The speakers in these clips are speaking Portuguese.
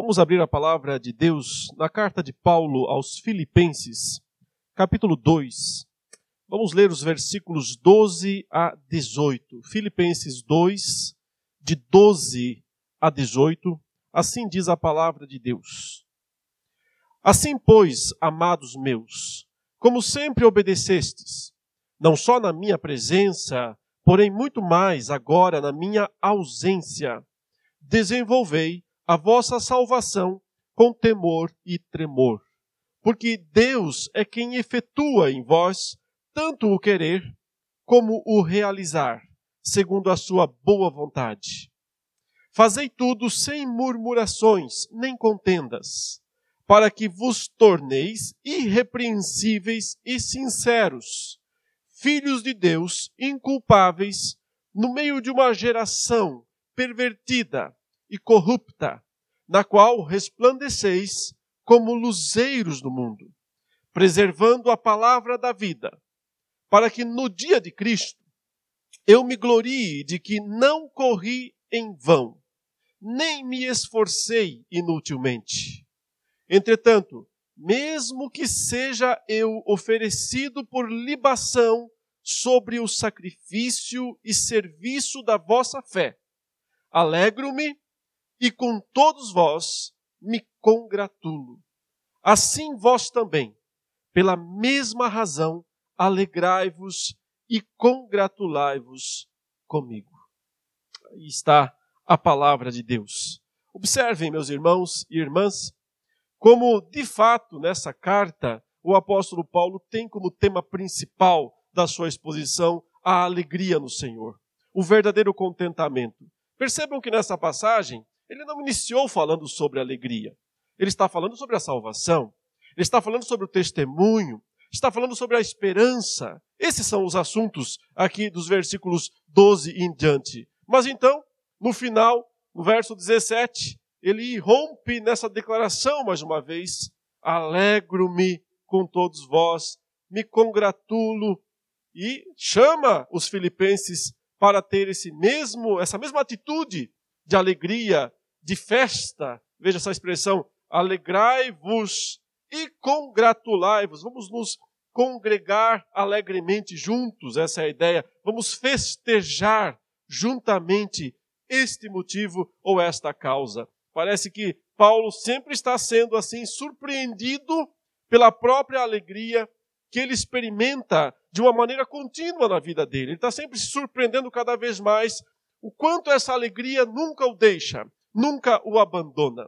Vamos abrir a palavra de Deus na carta de Paulo aos Filipenses, capítulo 2. Vamos ler os versículos 12 a 18. Filipenses 2, de 12 a 18. Assim diz a palavra de Deus. Assim, pois, amados meus, como sempre obedecestes, não só na minha presença, porém muito mais agora na minha ausência, desenvolvei a vossa salvação com temor e tremor. Porque Deus é quem efetua em vós tanto o querer como o realizar, segundo a sua boa vontade. Fazei tudo sem murmurações nem contendas, para que vos torneis irrepreensíveis e sinceros, filhos de Deus inculpáveis, no meio de uma geração pervertida e corrupta, na qual resplandeceis como luzeiros do mundo, preservando a palavra da vida, para que no dia de Cristo eu me glorie de que não corri em vão, nem me esforcei inutilmente. Entretanto, mesmo que seja eu oferecido por libação sobre o sacrifício e serviço da vossa fé, alegro-me e com todos vós me congratulo. Assim vós também, pela mesma razão, alegrai-vos e congratulai-vos comigo. Aí está a palavra de Deus. Observem, meus irmãos e irmãs, como de fato nessa carta o apóstolo Paulo tem como tema principal da sua exposição a alegria no Senhor, o verdadeiro contentamento. Percebam que nessa passagem ele não iniciou falando sobre alegria. Ele está falando sobre a salvação. Ele está falando sobre o testemunho. Está falando sobre a esperança. Esses são os assuntos aqui dos versículos 12 em diante. Mas então, no final, no verso 17, ele rompe nessa declaração mais uma vez: Alegro-me com todos vós, me congratulo e chama os filipenses para ter esse mesmo, essa mesma atitude de alegria, de festa. Veja essa expressão: alegrai-vos e congratulai-vos. Vamos nos congregar alegremente juntos, essa é a ideia. Vamos festejar juntamente este motivo ou esta causa. Parece que Paulo sempre está sendo assim surpreendido pela própria alegria que ele experimenta de uma maneira contínua na vida dele. Ele está sempre se surpreendendo cada vez mais o quanto essa alegria nunca o deixa, nunca o abandona.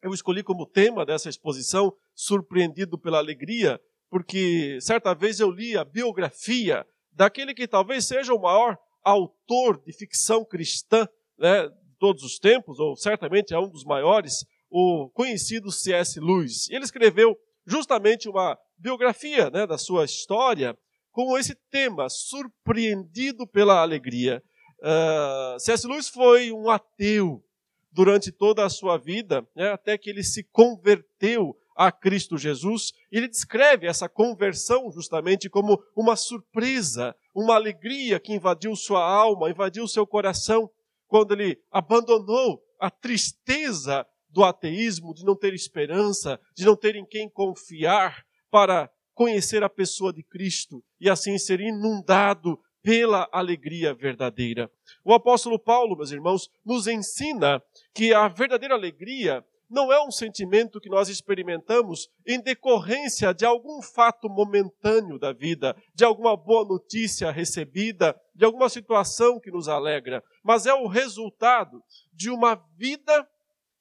Eu escolhi como tema dessa exposição Surpreendido pela Alegria, porque certa vez eu li a biografia daquele que talvez seja o maior autor de ficção cristã né, de todos os tempos, ou certamente é um dos maiores, o conhecido C.S. Lewis. Ele escreveu justamente uma biografia né, da sua história com esse tema, Surpreendido pela Alegria. Uh, ah, C.S. Lewis foi um ateu, durante toda a sua vida, né, até que ele se converteu a Cristo Jesus. Ele descreve essa conversão justamente como uma surpresa, uma alegria que invadiu sua alma, invadiu seu coração, quando ele abandonou a tristeza do ateísmo, de não ter esperança, de não ter em quem confiar, para conhecer a pessoa de Cristo e assim ser inundado pela alegria verdadeira. O apóstolo Paulo, meus irmãos, nos ensina que a verdadeira alegria não é um sentimento que nós experimentamos em decorrência de algum fato momentâneo da vida, de alguma boa notícia recebida, de alguma situação que nos alegra, mas é o resultado de uma vida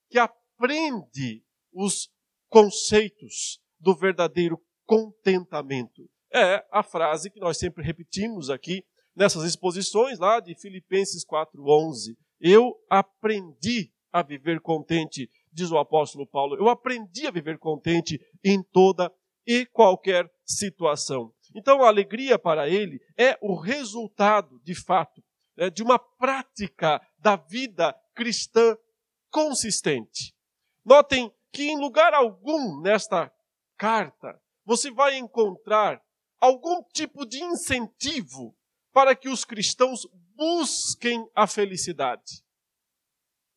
que aprende os conceitos do verdadeiro contentamento. É a frase que nós sempre repetimos aqui nessas exposições lá de Filipenses 4:11. Eu aprendi a viver contente, diz o apóstolo Paulo. Eu aprendi a viver contente em toda e qualquer situação. Então a alegria para ele é o resultado, de fato, né, de uma prática da vida cristã consistente. Notem que em lugar algum nesta carta você vai encontrar algum tipo de incentivo para que os cristãos busquem a felicidade.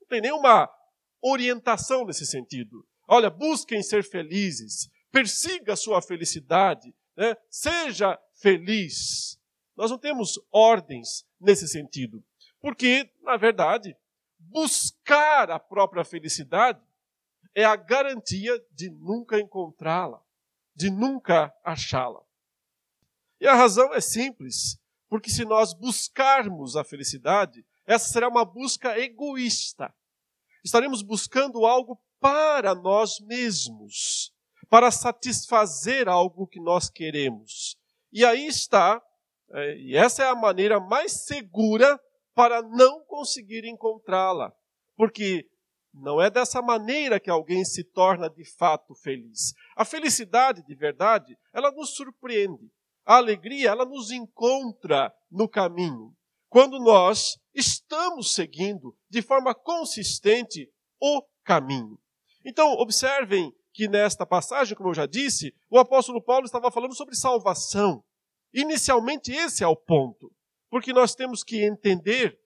Não tem nenhuma orientação nesse sentido. Olha, busquem ser felizes, persiga a sua felicidade, né? seja feliz. Nós não temos ordens nesse sentido, porque, na verdade, buscar a própria felicidade é a garantia de nunca encontrá-la, de nunca achá-la. E a razão é simples, porque se nós buscarmos a felicidade, essa será uma busca egoísta. Estaremos buscando algo para nós mesmos, para satisfazer algo que nós queremos. E aí está, é, e essa é a maneira mais segura para não conseguir encontrá-la. Porque não é dessa maneira que alguém se torna de fato feliz. A felicidade de verdade, ela nos surpreende. A alegria, ela nos encontra no caminho. Quando nós estamos seguindo de forma consistente o caminho. Então, observem que nesta passagem, como eu já disse, o apóstolo Paulo estava falando sobre salvação. Inicialmente, esse é o ponto. Porque nós temos que entender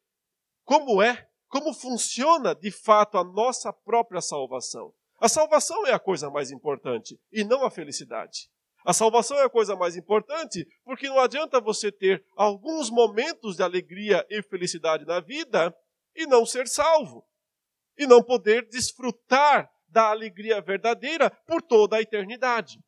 como é, como funciona de fato a nossa própria salvação. A salvação é a coisa mais importante e não a felicidade. A salvação é a coisa mais importante porque não adianta você ter alguns momentos de alegria e felicidade na vida e não ser salvo. E não poder desfrutar da alegria verdadeira por toda a eternidade.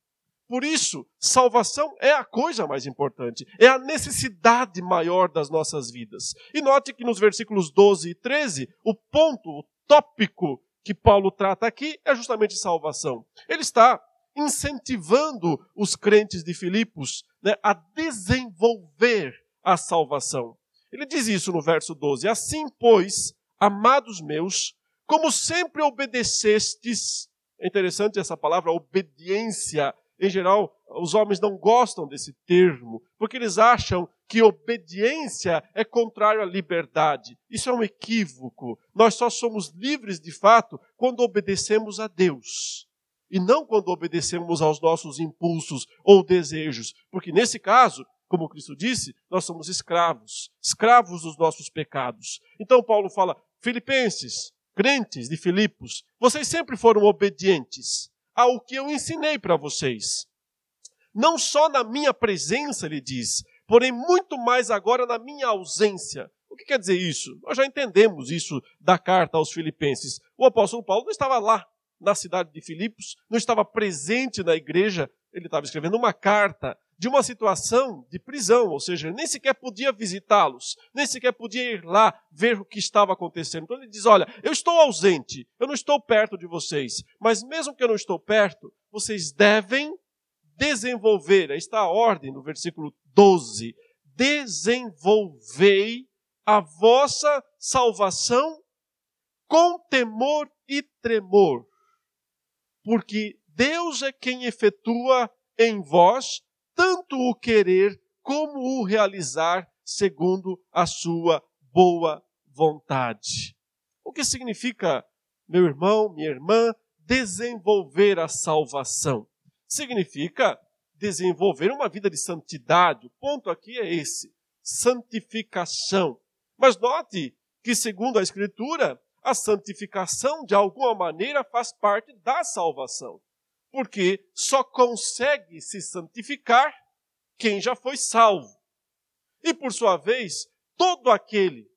Por isso, salvação é a coisa mais importante, é a necessidade maior das nossas vidas. E note que nos versículos 12 e 13, o ponto, o tópico que Paulo trata aqui é justamente salvação. Ele está incentivando os crentes de Filipos né, a desenvolver a salvação. Ele diz isso no verso 12: Assim, pois, amados meus, como sempre obedecestes, é interessante essa palavra, obediência em geral, os homens não gostam desse termo, porque eles acham que obediência é contrário à liberdade. Isso é um equívoco. Nós só somos livres de fato quando obedecemos a Deus. E não quando obedecemos aos nossos impulsos ou desejos. Porque nesse caso, como Cristo disse, nós somos escravos, escravos dos nossos pecados. Então Paulo fala: Filipenses, crentes de Filipos, vocês sempre foram obedientes ao que eu ensinei para vocês. Não só na minha presença, ele diz, porém muito mais agora na minha ausência. O que quer dizer isso? Nós já entendemos isso da carta aos Filipenses. O apóstolo Paulo não estava lá na cidade de Filipos, não estava presente na igreja, ele estava escrevendo uma carta de uma situação de prisão, ou seja, nem sequer podia visitá-los, nem sequer podia ir lá ver o que estava acontecendo. Então ele diz: Olha, eu estou ausente, eu não estou perto de vocês, mas mesmo que eu não estou perto, vocês devem desenvolver, aí está a ordem no versículo 12: desenvolvei a vossa salvação com temor e tremor, porque Deus é quem efetua em vós tanto o querer como o realizar segundo a sua boa vontade. O que significa, meu irmão, minha irmã, desenvolver a salvação? Significa desenvolver uma vida de santidade. O ponto aqui é esse: santificação. Mas note que, segundo a Escritura, a santificação de alguma maneira faz parte da salvação porque só consegue se santificar quem já foi salvo. E por sua vez, todo aquele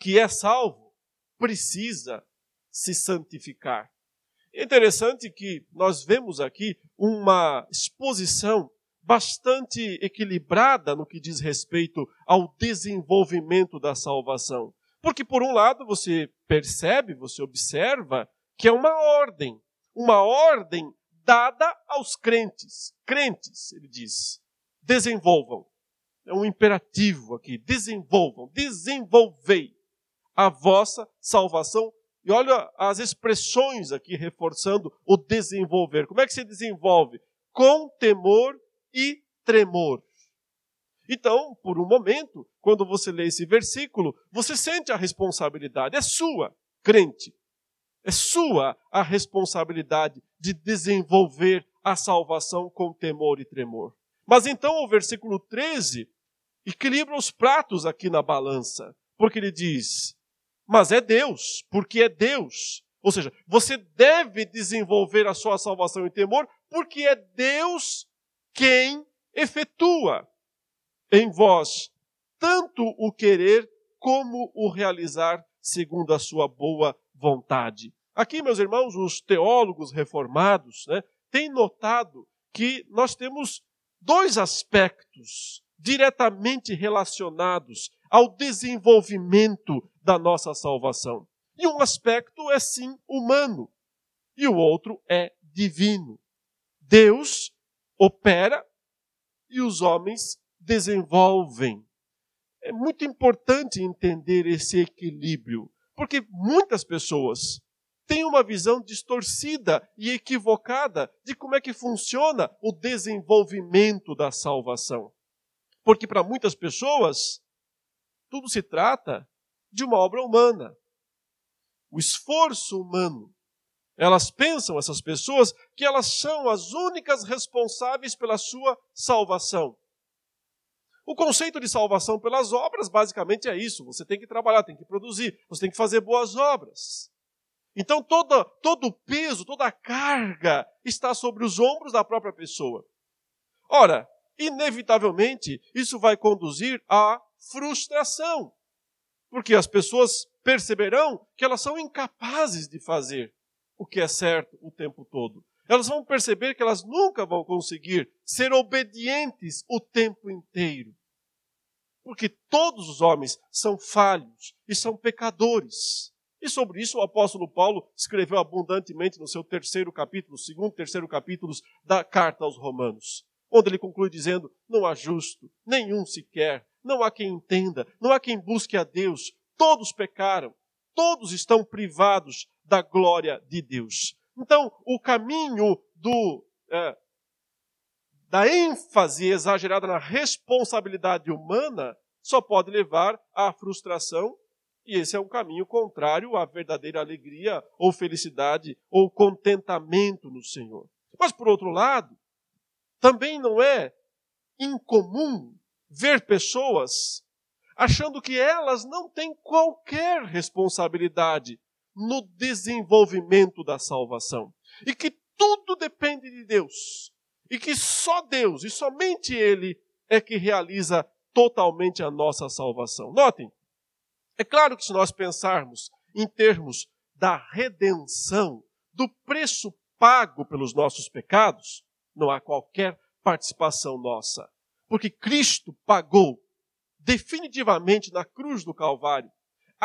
que é salvo precisa se santificar. É interessante que nós vemos aqui uma exposição bastante equilibrada no que diz respeito ao desenvolvimento da salvação. Porque, por um lado, você percebe, você observa que é uma ordem, uma ordem dada aos crentes. Crentes, ele diz, desenvolvam. É um imperativo aqui, desenvolvam, desenvolvei a vossa salvação. E olha as expressões aqui reforçando o desenvolver. Como é que se desenvolve? Com temor e tremor. Então, por um momento, quando você lê esse versículo, você sente a responsabilidade, é sua, crente. É sua a responsabilidade de desenvolver a salvação com temor e tremor. Mas então o versículo 13 equilibra os pratos aqui na balança, porque ele diz: Mas é Deus, porque é Deus. Ou seja, você deve desenvolver a sua salvação em temor, porque é Deus quem efetua em vós tanto o querer como o realizar segundo a sua boa vontade. Aqui, meus irmãos, os teólogos reformados né, têm notado que nós temos dois aspectos diretamente relacionados ao desenvolvimento da nossa salvação. E um aspecto é sim humano, e o outro é divino. Deus opera e os homens desenvolvem. É muito importante entender esse equilíbrio, porque muitas pessoas têm uma visão distorcida e equivocada de como é que funciona o desenvolvimento da salvação. Porque para muitas pessoas, tudo se trata de uma obra humana, o esforço humano. Elas pensam, essas pessoas, que elas são as únicas responsáveis pela sua salvação. O conceito de salvação pelas obras basicamente é isso: você tem que trabalhar, tem que produzir, você tem que fazer boas obras. Então todo, o peso, toda a carga está sobre os ombros da própria pessoa. Ora, inevitavelmente, isso vai conduzir à frustração, porque as pessoas perceberão que elas são incapazes de fazer o que é certo o tempo todo. Elas vão perceber que elas nunca vão conseguir ser obedientes o tempo inteiro. Porque todos os homens são falhos e são pecadores. E sobre isso o apóstolo Paulo escreveu abundantemente no seu terceiro capítulo, segundo e terceiro capítulos da carta aos Romanos, onde ele conclui dizendo: Não há justo, nenhum sequer, não há quem entenda, não há quem busque a Deus, todos pecaram, todos estão privados da glória de Deus. Então, o caminho do, é, da ênfase exagerada na responsabilidade humana só pode levar à frustração, e esse é um caminho contrário à verdadeira alegria ou felicidade ou contentamento no Senhor. Mas, por outro lado, também não é incomum ver pessoas achando que elas não têm qualquer responsabilidade no desenvolvimento da salvação. E que tudo depende de Deus. E que só Deus e somente Ele é que realiza totalmente a nossa salvação. Notem, é claro que se nós pensarmos em termos da redenção, do preço pago pelos nossos pecados, não há qualquer participação nossa. Porque Cristo pagou definitivamente na cruz do Calvário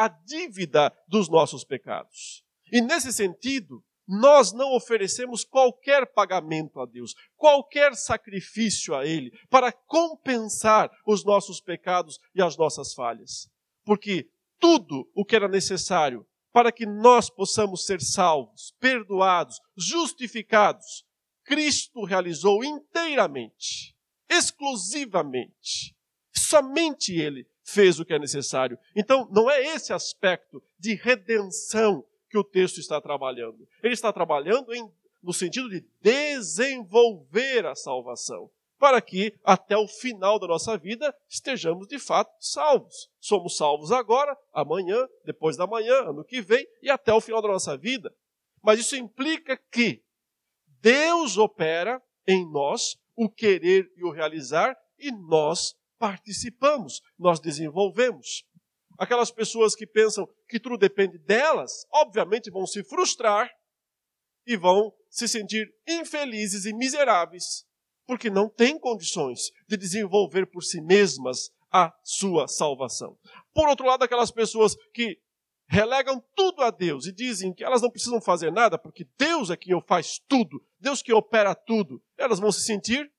a dívida dos nossos pecados. E nesse sentido, nós não oferecemos qualquer pagamento a Deus, qualquer sacrifício a Ele, para compensar os nossos pecados e as nossas falhas. Porque tudo o que era necessário para que nós possamos ser salvos, perdoados, justificados, Cristo realizou inteiramente, exclusivamente. Somente Ele fez o que é necessário. Então, não é esse aspecto de redenção que o texto está trabalhando. Ele está trabalhando em, no sentido de desenvolver a salvação, para que até o final da nossa vida estejamos de fato salvos. Somos salvos agora, amanhã, depois da manhã, ano que vem e até o final da nossa vida. Mas isso implica que Deus opera em nós o querer e o realizar e nós participamos, nós desenvolvemos. Aquelas pessoas que pensam que tudo depende delas, obviamente vão se frustrar e vão se sentir infelizes e miseráveis, porque não têm condições de desenvolver por si mesmas a sua salvação. Por outro lado, aquelas pessoas que relegam tudo a Deus e dizem que elas não precisam fazer nada porque Deus é quem faz tudo, Deus que opera tudo, elas vão se sentir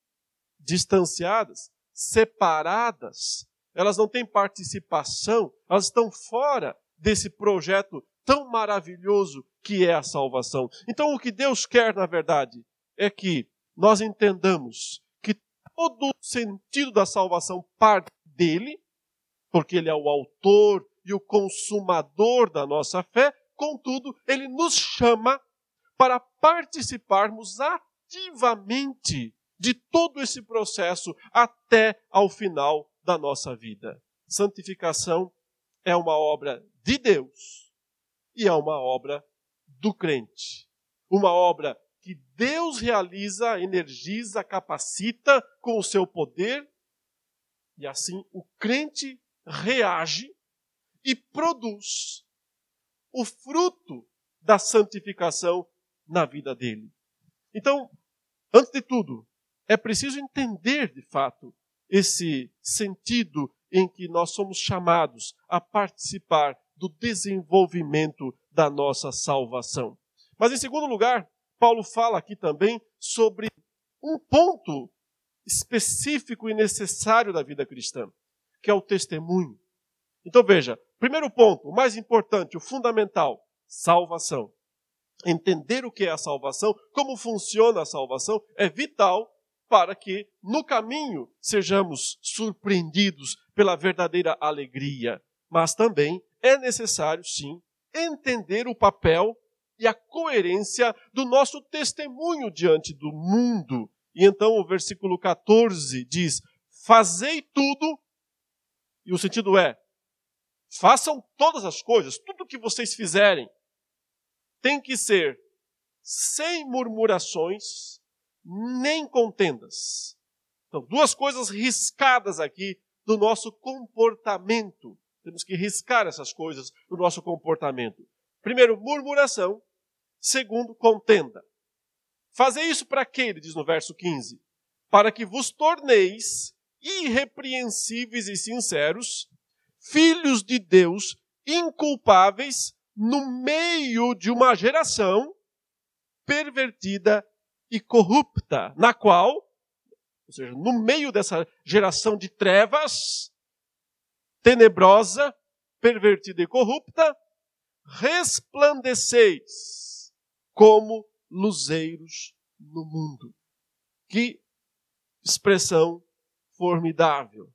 distanciadas, separadas, elas não têm participação, elas estão fora desse projeto tão maravilhoso que é a salvação. Então, o que Deus quer, na verdade, é que nós entendamos que todo o sentido da salvação parte dele, porque ele é o autor e o consumador da nossa fé, contudo, ele nos chama para participarmos ativamente de todo esse processo até ao final da nossa vida. Santificação é uma obra de Deus e é uma obra do crente. Uma obra que Deus realiza, energiza, capacita com o seu poder, e assim o crente reage e produz o fruto da santificação na vida dele. Então, antes de tudo, é preciso entender de fato esse sentido em que nós somos chamados a participar do desenvolvimento da nossa salvação. Mas, em segundo lugar, Paulo fala aqui também sobre um ponto específico e necessário da vida cristã, que é o testemunho. Então veja, primeiro ponto, o mais importante, o fundamental, salvação. Entender o que é a salvação, como funciona a salvação, é vital para que no caminho sejamos surpreendidos pela verdadeira alegria. Mas também é necessário, sim, entender o papel e a coerência do nosso testemunho diante do mundo. E então o versículo 14 diz: Fazei tudo, e o sentido é: façam todas as coisas, tudo que vocês fizerem, tem que ser sem murmurações, nem contendas. Então, duas coisas riscadas aqui do nosso comportamento. Temos que riscar essas coisas do nosso comportamento. Primeiro, murmuração. Segundo, contenda. Fazer isso para quê? Ele diz no verso 15. Para que vos torneis irrepreensíveis e sinceros, filhos de Deus, inculpáveis, no meio de uma geração pervertida e corrupta, na qual, ou seja, no meio dessa geração de trevas, tenebrosa, pervertida e corrupta, resplandeceis como luzeiros no mundo. Que expressão formidável.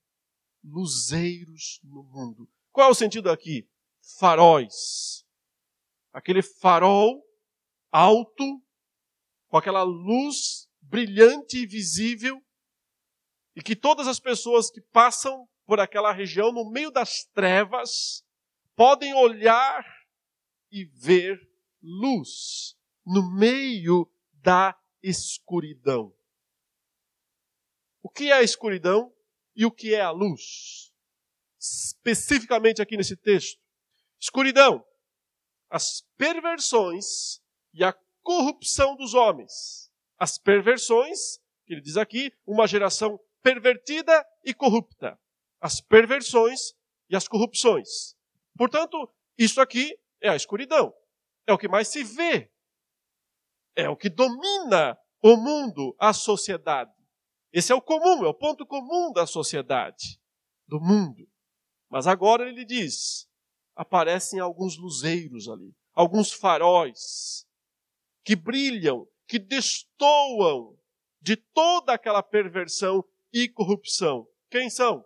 Luzeiros no mundo. Qual é o sentido aqui? Faróis. Aquele farol alto com aquela luz brilhante e visível, e que todas as pessoas que passam por aquela região, no meio das trevas, podem olhar e ver luz no meio da escuridão. O que é a escuridão e o que é a luz? Especificamente aqui nesse texto. Escuridão, as perversões e a corrupção dos homens. As perversões, que ele diz aqui, uma geração pervertida e corrupta. As perversões e as corrupções. Portanto, isso aqui é a escuridão. É o que mais se vê. É o que domina o mundo, a sociedade. Esse é o comum, é o ponto comum da sociedade, do mundo. Mas agora ele diz: aparecem alguns luzeiros ali, alguns faróis, que brilham, que destoam de toda aquela perversão e corrupção. Quem são?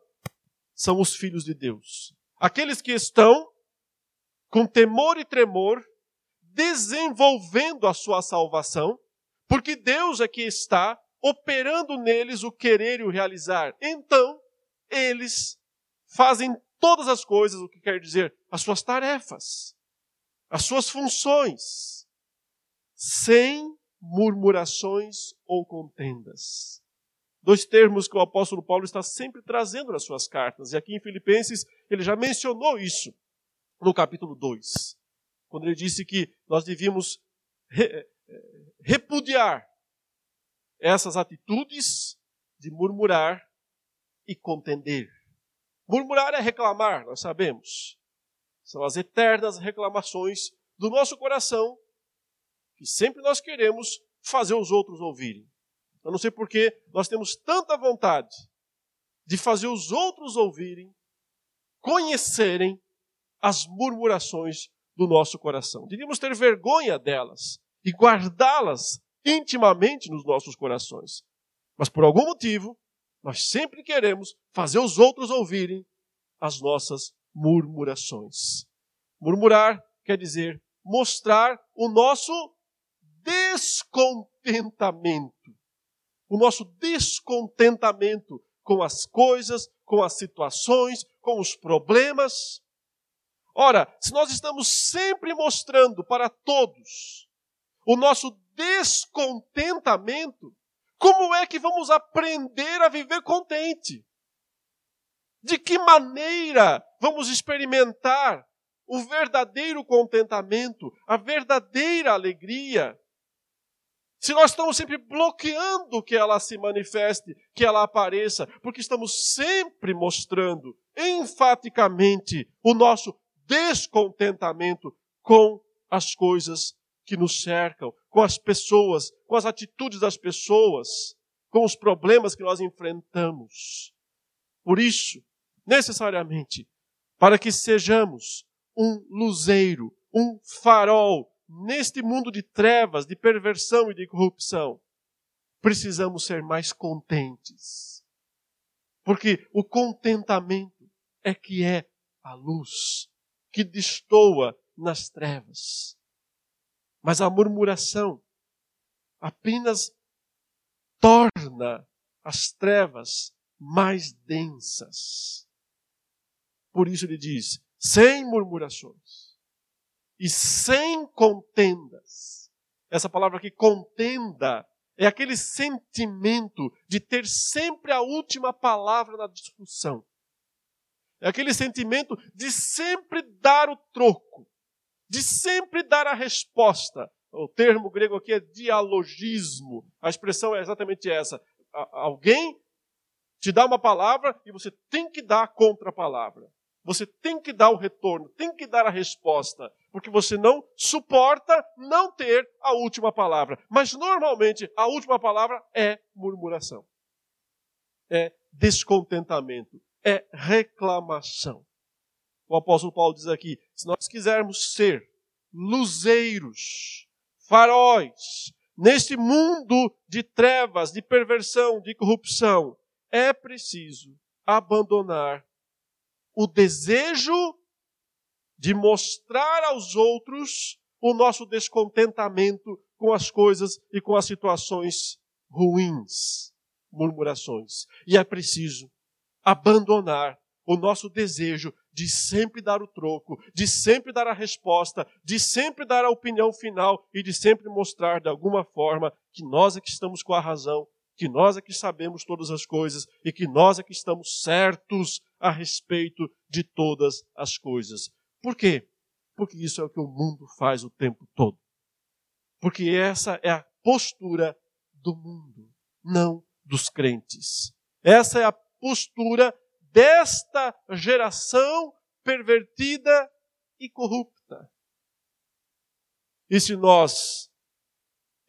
São os filhos de Deus. Aqueles que estão com temor e tremor desenvolvendo a sua salvação, porque Deus é que está operando neles o querer e o realizar. Então, eles fazem todas as coisas, o que quer dizer, as suas tarefas, as suas funções sem murmurações ou contendas. Dois termos que o apóstolo Paulo está sempre trazendo nas suas cartas. E aqui em Filipenses ele já mencionou isso no capítulo 2, quando ele disse que nós devíamos re, repudiar essas atitudes de murmurar e contender. Murmurar é reclamar, nós sabemos. São as eternas reclamações do nosso coração que sempre nós queremos fazer os outros ouvirem. Eu não sei porque nós temos tanta vontade de fazer os outros ouvirem, conhecerem as murmurações do nosso coração. Devíamos ter vergonha delas e guardá-las intimamente nos nossos corações. Mas por algum motivo, nós sempre queremos fazer os outros ouvirem as nossas murmurações. Murmurar quer dizer mostrar o nosso descontentamento. O nosso descontentamento com as coisas, com as situações, com os problemas. Ora, se nós estamos sempre mostrando para todos o nosso descontentamento, como é que vamos aprender a viver contente? De que maneira vamos experimentar o verdadeiro contentamento, a verdadeira alegria? Se nós estamos sempre bloqueando que ela se manifeste, que ela apareça, porque estamos sempre mostrando enfaticamente o nosso descontentamento com as coisas que nos cercam, com as pessoas, com as atitudes das pessoas, com os problemas que nós enfrentamos. Por isso, necessariamente, para que sejamos um luzeiro, um farol neste mundo de trevas, de perversão e de corrupção, precisamos ser mais contentes. Porque o contentamento é que é a luz que destoa nas trevas. Mas a murmuração apenas torna as trevas mais densas. Por isso ele diz: sem murmurações e sem contendas. Essa palavra aqui, contenda, é aquele sentimento de ter sempre a última palavra na discussão. É aquele sentimento de sempre dar o troco de sempre dar a resposta. O termo grego aqui é dialogismo. A expressão é exatamente essa. Alguém te dá uma palavra e você tem que dar a contra-palavra. Você tem que dar o retorno, tem que dar a resposta, porque você não suporta não ter a última palavra. Mas normalmente a última palavra é murmuração, é descontentamento, é reclamação. O apóstolo Paulo diz aqui: se nós quisermos ser luzeiros, faróis, neste mundo de trevas, de perversão, de corrupção, é preciso abandonar o desejo de mostrar aos outros o nosso descontentamento com as coisas e com as situações ruins, murmurações. E é preciso abandonar o nosso desejo de sempre dar o troco, de sempre dar a resposta, de sempre dar a opinião final e de sempre mostrar de alguma forma que nós é que estamos com a razão, que nós é que sabemos todas as coisas e que nós é que estamos certos a respeito de todas as coisas. Por quê? Porque isso é o que o mundo faz o tempo todo. Porque essa é a postura do mundo, não dos crentes. Essa é a postura desta geração pervertida e corrupta. E se nós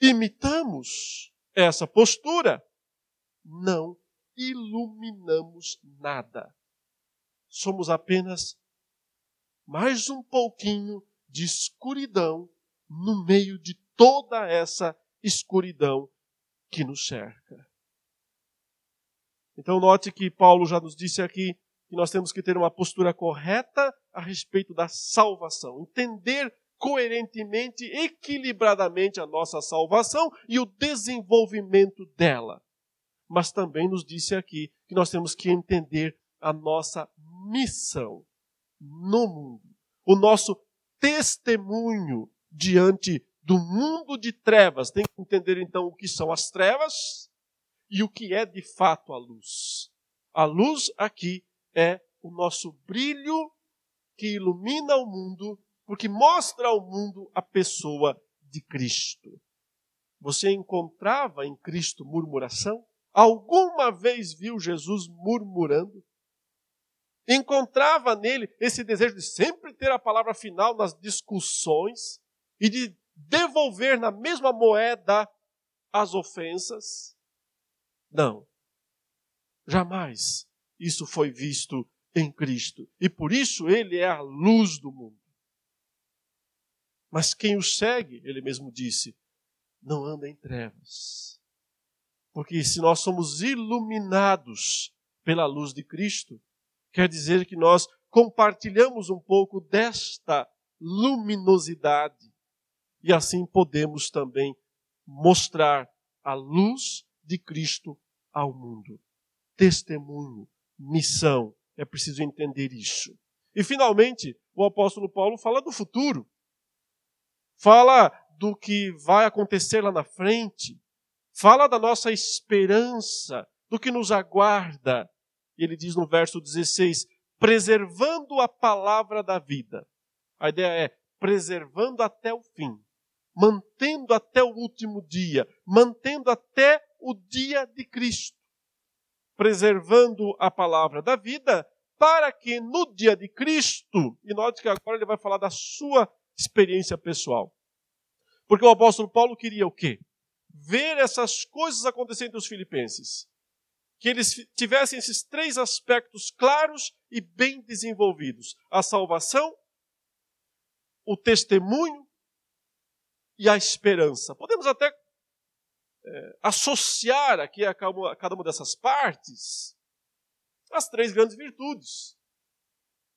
imitamos essa postura, não iluminamos nada. Somos apenas mais um pouquinho de escuridão no meio de toda essa escuridão que nos cerca. Então, note que Paulo já nos disse aqui que nós temos que ter uma postura correta a respeito da salvação, entender coerentemente, equilibradamente a nossa salvação e o desenvolvimento dela. Mas também nos disse aqui que nós temos que entender a nossa missão no mundo, o nosso testemunho diante do mundo de trevas. Tem que entender então o que são as trevas e o que é de fato a luz. A luz aqui é o nosso brilho que ilumina o mundo, porque mostra ao mundo a pessoa de Cristo. Você encontrava em Cristo murmuração? Alguma vez viu Jesus murmurando? Encontrava nele esse desejo de sempre ter a palavra final nas discussões e de devolver na mesma moeda as ofensas? Não. Jamais isso foi visto em Cristo. E por isso ele é a luz do mundo. Mas quem o segue, ele mesmo disse, não anda em trevas. Porque se nós somos iluminados pela luz de Cristo, quer dizer que nós compartilhamos um pouco desta luminosidade e assim podemos também mostrar a luz de Cristo ao mundo. Testemunho, missão, é preciso entender isso. E finalmente, o apóstolo Paulo fala do futuro. Fala do que vai acontecer lá na frente. Fala da nossa esperança, do que nos aguarda. E ele diz no verso 16: preservando a palavra da vida. A ideia é preservando até o fim, mantendo até o último dia, mantendo até o dia de Cristo. Preservando a palavra da vida, para que no dia de Cristo, e note que agora ele vai falar da sua experiência pessoal. Porque o apóstolo Paulo queria o quê? Ver essas coisas acontecendo entre os filipenses. Que eles tivessem esses três aspectos claros e bem desenvolvidos: a salvação, o testemunho e a esperança. Podemos até é, associar aqui a cada uma dessas partes as três grandes virtudes.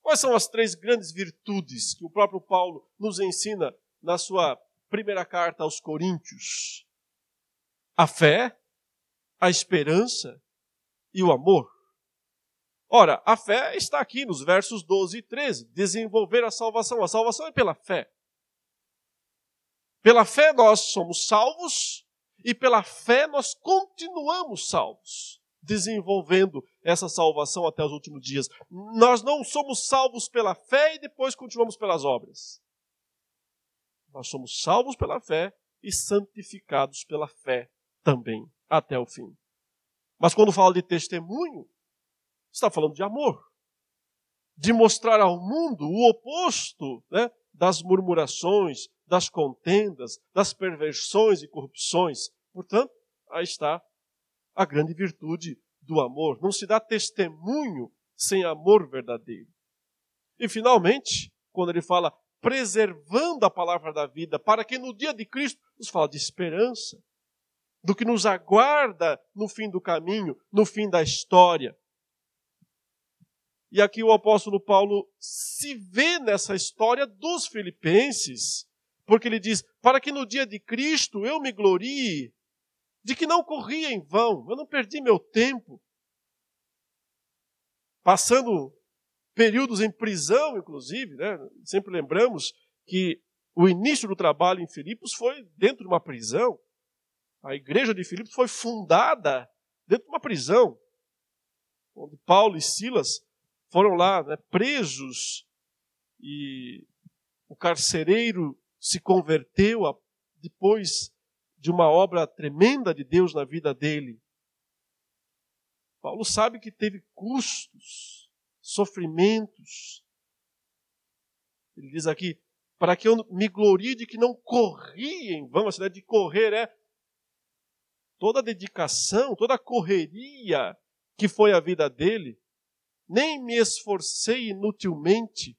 Quais são as três grandes virtudes que o próprio Paulo nos ensina na sua primeira carta aos Coríntios? A fé, a esperança e o amor. Ora, a fé está aqui nos versos 12 e 13. Desenvolver a salvação. A salvação é pela fé. Pela fé nós somos salvos e pela fé nós continuamos salvos desenvolvendo essa salvação até os últimos dias. Nós não somos salvos pela fé e depois continuamos pelas obras. Nós somos salvos pela fé e santificados pela fé também, até o fim. Mas quando fala de testemunho, está falando de amor. De mostrar ao mundo o oposto né, das murmurações, das contendas, das perversões e corrupções. Portanto, aí está a grande virtude do amor. Não se dá testemunho sem amor verdadeiro. E finalmente, quando ele fala preservando a palavra da vida, para que no dia de Cristo nos fala de esperança, do que nos aguarda no fim do caminho, no fim da história. E aqui o apóstolo Paulo se vê nessa história dos filipenses, porque ele diz: para que no dia de Cristo eu me glorie de que não corri em vão, eu não perdi meu tempo, passando períodos em prisão, inclusive, né? sempre lembramos que o início do trabalho em Filipos foi dentro de uma prisão. A igreja de Filipos foi fundada dentro de uma prisão, onde Paulo e Silas foram lá né, presos e o carcereiro se converteu depois de uma obra tremenda de Deus na vida dele. Paulo sabe que teve custos, sofrimentos. Ele diz aqui: para que eu me glorie de que não corri em vão. A cidade de correr é toda a dedicação, toda a correria que foi a vida dele. Nem me esforcei inutilmente.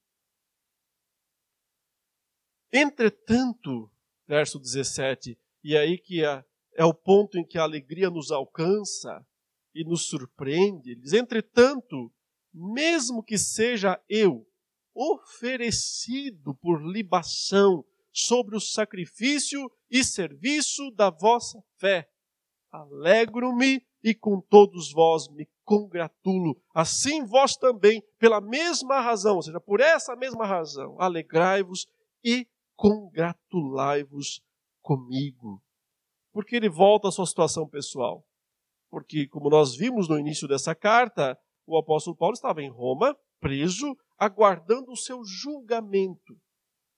Entretanto, verso 17, e aí que é, é o ponto em que a alegria nos alcança e nos surpreende. Ele diz, entretanto, mesmo que seja eu oferecido por libação sobre o sacrifício e serviço da vossa fé, alegro-me e com todos vós me congratulo. Assim vós também, pela mesma razão, ou seja, por essa mesma razão, alegrai-vos e congratulai-vos comigo. Porque ele volta à sua situação pessoal. Porque, como nós vimos no início dessa carta, o apóstolo Paulo estava em Roma, preso, aguardando o seu julgamento.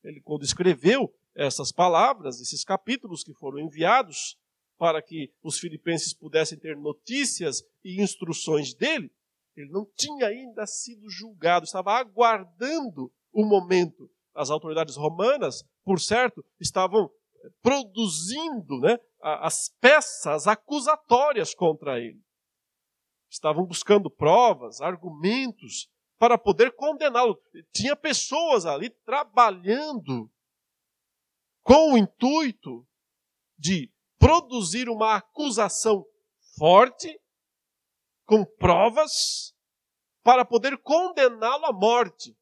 Ele, quando escreveu essas palavras, esses capítulos que foram enviados para que os filipenses pudessem ter notícias e instruções dele, ele não tinha ainda sido julgado, estava aguardando o momento. As autoridades romanas, por certo, estavam produzindo né, as peças acusatórias contra ele. Estavam buscando provas, argumentos para poder condená-lo. Tinha pessoas ali trabalhando com o intuito de produzir uma acusação forte, com provas, para poder condená-lo à morte.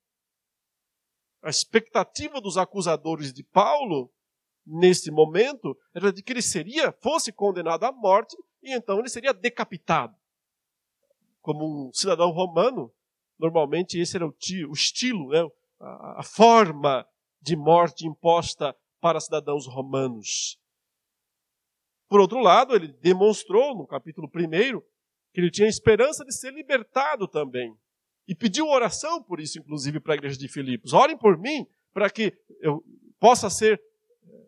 A expectativa dos acusadores de Paulo nesse momento era de que ele seria, fosse condenado à morte e então ele seria decapitado. Como um cidadão romano, Normalmente esse era o, tio, o estilo, né? a, a forma de morte imposta para cidadãos romanos. Por outro lado, ele demonstrou no capítulo 1 que ele tinha esperança de ser libertado também. E pediu oração por isso, inclusive, para a igreja de Filipos. Orem por mim, para que eu possa ser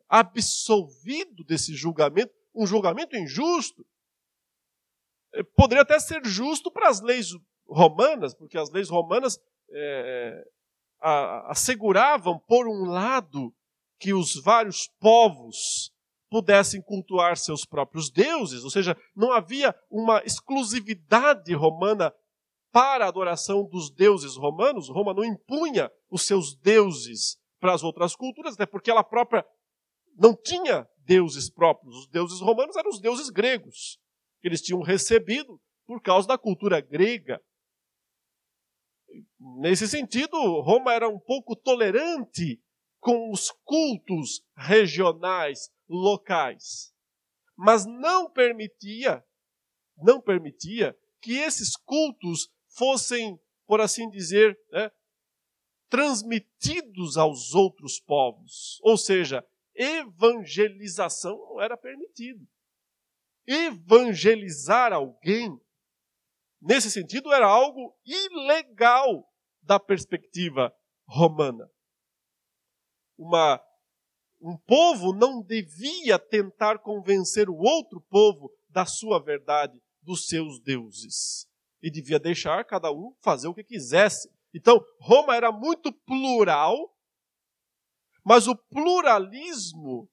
absolvido desse julgamento, um julgamento injusto. Eh, poderia até ser justo para as leis romanas, porque as leis romanas é, asseguravam, por um lado, que os vários povos pudessem cultuar seus próprios deuses, ou seja, não havia uma exclusividade romana para a adoração dos deuses romanos. Roma não impunha os seus deuses para as outras culturas, até porque ela própria não tinha deuses próprios. Os deuses romanos eram os deuses gregos, que eles tinham recebido por causa da cultura grega. Nesse sentido, Roma era um pouco tolerante com os cultos regionais, locais, mas não permitia, não permitia que esses cultos fossem, por assim dizer, né, transmitidos aos outros povos. Ou seja, evangelização não era permitido. Evangelizar alguém, nesse sentido, era algo ilegal da perspectiva romana. Uma, um povo não devia tentar convencer o outro povo da sua verdade, dos seus deuses. E devia deixar cada um fazer o que quisesse. Então, Roma era muito plural, mas o pluralismo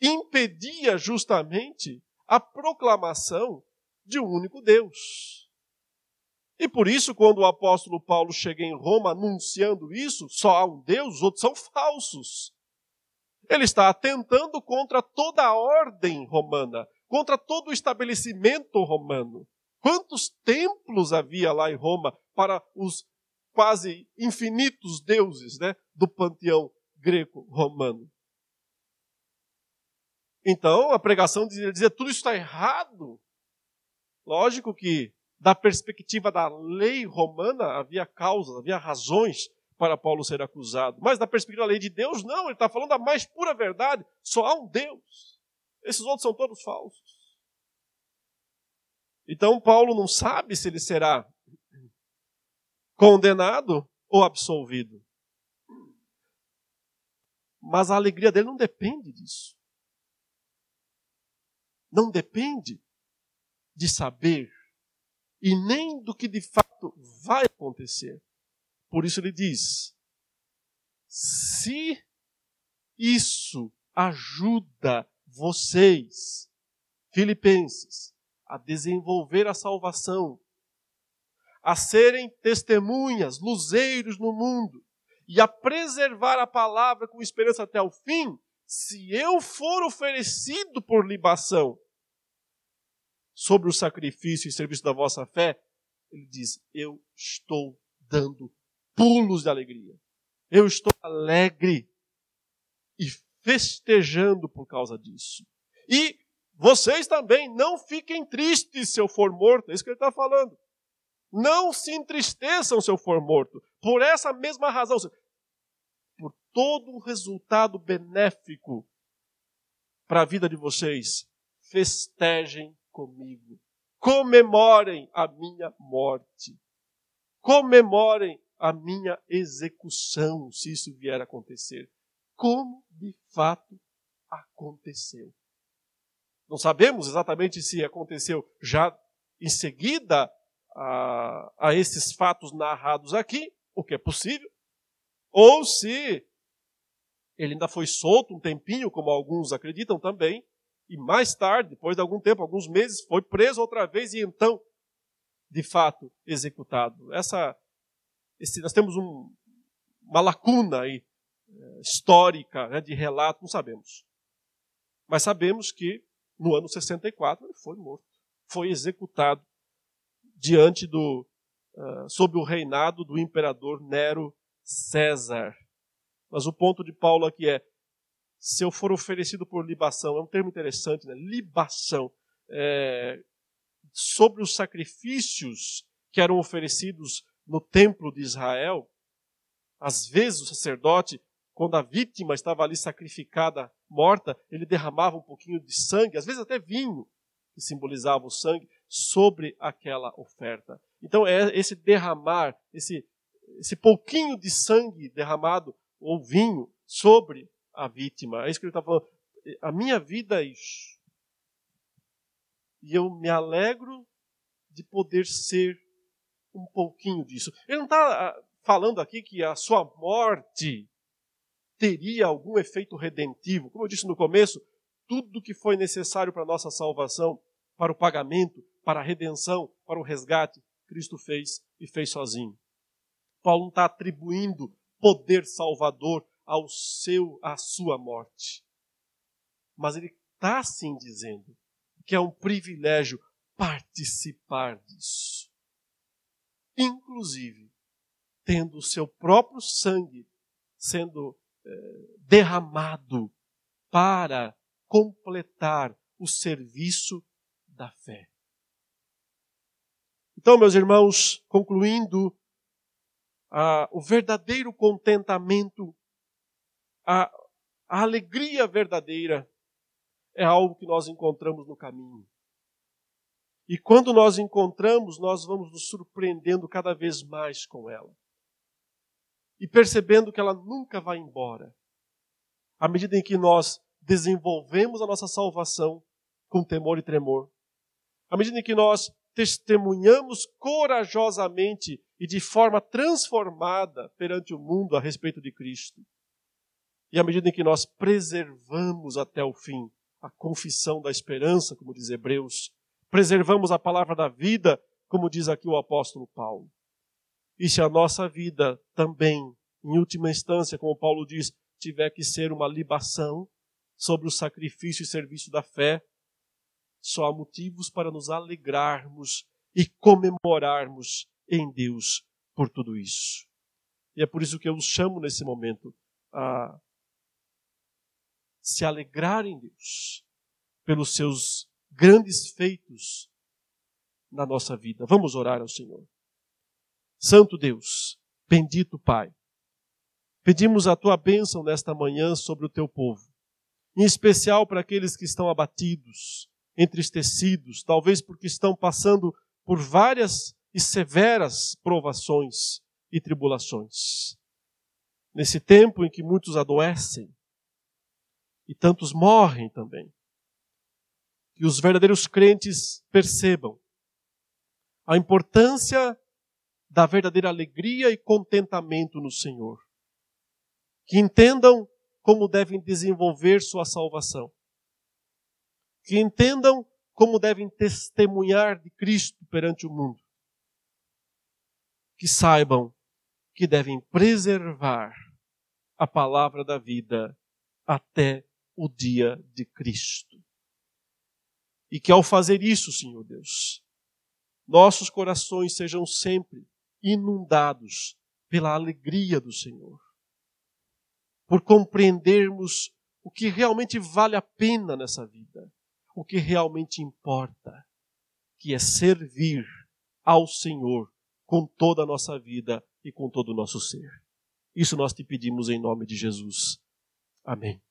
impedia justamente a proclamação de um único Deus. E por isso, quando o apóstolo Paulo chega em Roma anunciando isso, só há um Deus, os outros são falsos. Ele está atentando contra toda a ordem romana, contra todo o estabelecimento romano. Quantos templos havia lá em Roma para os quase infinitos deuses né, do panteão greco-romano? Então, a pregação dizia, dizia tudo isso está errado. Lógico que da perspectiva da lei romana, havia causas, havia razões para Paulo ser acusado. Mas da perspectiva da lei de Deus, não, ele está falando da mais pura verdade. Só há um Deus. Esses outros são todos falsos. Então Paulo não sabe se ele será condenado ou absolvido. Mas a alegria dele não depende disso. Não depende de saber e nem do que de fato vai acontecer. Por isso ele diz: se isso ajuda vocês, filipenses, a desenvolver a salvação, a serem testemunhas, luzeiros no mundo e a preservar a palavra com esperança até o fim, se eu for oferecido por libação sobre o sacrifício e serviço da vossa fé, ele diz: Eu estou dando pulos de alegria. Eu estou alegre e festejando por causa disso. E vocês também não fiquem tristes se eu for morto. É isso que ele está falando. Não se entristeçam se eu for morto. Por essa mesma razão. Por todo o resultado benéfico para a vida de vocês, festejem comigo. Comemorem a minha morte. Comemorem a minha execução, se isso vier a acontecer. Como de fato aconteceu. Não sabemos exatamente se aconteceu já em seguida a, a esses fatos narrados aqui, o que é possível, ou se ele ainda foi solto um tempinho, como alguns acreditam também, e mais tarde, depois de algum tempo, alguns meses, foi preso outra vez e então, de fato, executado. Essa, esse, nós temos um, uma lacuna aí, é, histórica, né, de relato, não sabemos. Mas sabemos que no ano 64 ele foi morto, foi executado diante do, uh, sob o reinado do imperador Nero César. Mas o ponto de Paulo aqui é: se eu for oferecido por libação, é um termo interessante, né? Libação. É, sobre os sacrifícios que eram oferecidos no templo de Israel, às vezes o sacerdote, quando a vítima estava ali sacrificada, morta, ele derramava um pouquinho de sangue, às vezes até vinho, que simbolizava o sangue, sobre aquela oferta. Então é esse derramar, esse, esse pouquinho de sangue derramado, ou vinho, sobre a vítima. É isso que ele está falando. A minha vida é isso. E eu me alegro de poder ser um pouquinho disso. Ele não está ah, falando aqui que a sua morte teria algum efeito redentivo. Como eu disse no começo, tudo que foi necessário para a nossa salvação, para o pagamento, para a redenção, para o resgate, Cristo fez e fez sozinho. Paulo não está atribuindo poder salvador ao seu, à sua morte. Mas ele está sim dizendo que é um privilégio participar disso. Inclusive, tendo o seu próprio sangue sendo eh, derramado para completar o serviço da fé. Então, meus irmãos, concluindo, ah, o verdadeiro contentamento, a, a alegria verdadeira, é algo que nós encontramos no caminho. E quando nós encontramos, nós vamos nos surpreendendo cada vez mais com ela. E percebendo que ela nunca vai embora. À medida em que nós desenvolvemos a nossa salvação com temor e tremor, à medida em que nós testemunhamos corajosamente e de forma transformada perante o mundo a respeito de Cristo, e à medida em que nós preservamos até o fim a confissão da esperança, como diz Hebreus, preservamos a palavra da vida, como diz aqui o apóstolo Paulo. E se a nossa vida também, em última instância, como Paulo diz, tiver que ser uma libação sobre o sacrifício e serviço da fé, só há motivos para nos alegrarmos e comemorarmos em Deus por tudo isso. E é por isso que eu os chamo nesse momento a se alegrar em Deus pelos seus grandes feitos na nossa vida. Vamos orar ao Senhor. Santo Deus, bendito Pai, pedimos a tua bênção nesta manhã sobre o teu povo, em especial para aqueles que estão abatidos, entristecidos, talvez porque estão passando por várias e severas provações e tribulações. Nesse tempo em que muitos adoecem e tantos morrem também, que os verdadeiros crentes percebam a importância da verdadeira alegria e contentamento no Senhor. Que entendam como devem desenvolver sua salvação. Que entendam como devem testemunhar de Cristo perante o mundo. Que saibam que devem preservar a palavra da vida até o dia de Cristo. E que ao fazer isso, Senhor Deus, nossos corações sejam sempre inundados pela alegria do Senhor, por compreendermos o que realmente vale a pena nessa vida, o que realmente importa, que é servir ao Senhor com toda a nossa vida e com todo o nosso ser. Isso nós te pedimos em nome de Jesus. Amém.